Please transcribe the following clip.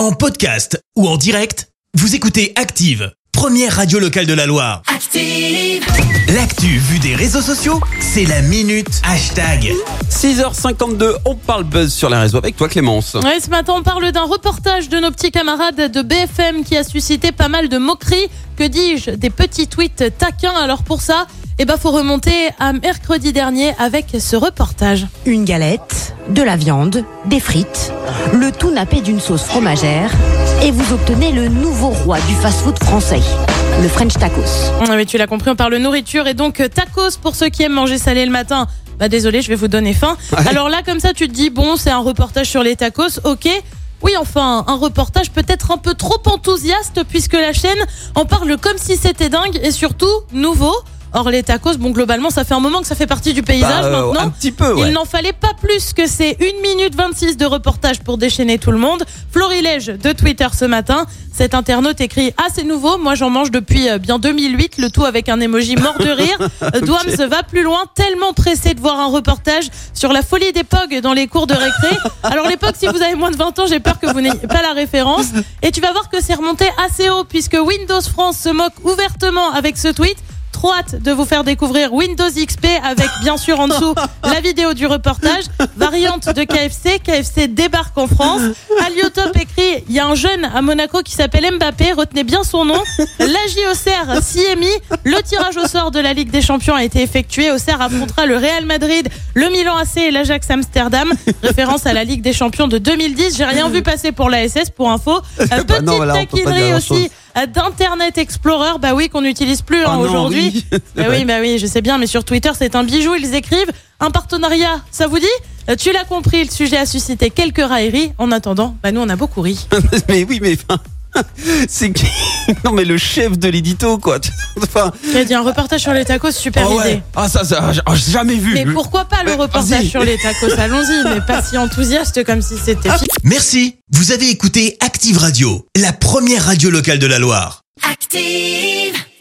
En podcast ou en direct, vous écoutez Active, première radio locale de la Loire. Active. L'actu vue des réseaux sociaux, c'est la minute hashtag. 6h52, on parle buzz sur les réseaux avec toi Clémence. Ouais, ce matin, on parle d'un reportage de nos petits camarades de BFM qui a suscité pas mal de moqueries. Que dis-je Des petits tweets taquins. Alors pour ça, eh ben, faut remonter à mercredi dernier avec ce reportage. Une galette, de la viande, des frites, le tout nappé d'une sauce fromagère, et vous obtenez le nouveau roi du fast-food français, le French tacos. Ah Oui, tu l'as compris, on parle nourriture et donc euh, tacos pour ceux qui aiment manger salé le matin. Bah désolé, je vais vous donner faim. Alors là, comme ça, tu te dis, bon, c'est un reportage sur les tacos, ok. Oui, enfin, un reportage peut-être un peu trop enthousiaste puisque la chaîne en parle comme si c'était dingue et surtout nouveau. Or, les tacos, bon, globalement, ça fait un moment que ça fait partie du paysage Bah, euh, maintenant. un petit peu, ouais. Il n'en fallait pas plus que c'est 1 minute 26 de reportage pour déchaîner tout le monde. Florilège de Twitter ce matin. Cet internaute écrit Ah, c'est nouveau, moi j'en mange depuis euh, bien 2008, le tout avec un emoji mort de rire. Euh, Douams va plus loin, tellement pressé de voir un reportage sur la folie des POG dans les cours de récré. Alors, les POG, si vous avez moins de 20 ans, j'ai peur que vous n'ayez pas la référence. Et tu vas voir que c'est remonté assez haut, puisque Windows France se moque ouvertement avec ce tweet. Trop hâte de vous faire découvrir Windows XP avec bien sûr en dessous la vidéo du reportage. Variante de KFC, KFC débarque en France. Aliotop écrit, il y a un jeune à Monaco qui s'appelle Mbappé, retenez bien son nom. La JOCR CMI, le tirage au sort de la Ligue des Champions a été effectué. Auxerre affrontera le Real Madrid, le Milan AC et l'Ajax Amsterdam. Référence à la Ligue des Champions de 2010. J'ai rien vu passer pour la SS pour info. Euh, Bah Petite non, voilà, on peut pas dire taquinerie aussi euh, d'Internet Explorer, bah oui, qu'on n'utilise plus hein, Ah non, aujourd'hui. oui, Bah oui, bah oui, je sais bien, mais sur Twitter, c'est un bijou. Ils écrivent un partenariat. Ça vous dit Euh, Tu l'as compris, le sujet a suscité quelques railleries. En attendant, bah nous, on a beaucoup ri. mais oui, mais enfin, c'est Non, mais le chef de l'édito, quoi. Enfin, Il a dit un reportage sur les tacos, super ah ouais. idée. Ah, ça, ça, j'ai- ah, j'ai jamais vu. Mais pourquoi pas le Mais reportage sur les tacos? Allons-y, mais pas si enthousiaste comme si c'était Merci, vous avez écouté Active Radio, la première radio locale de la Loire. Active.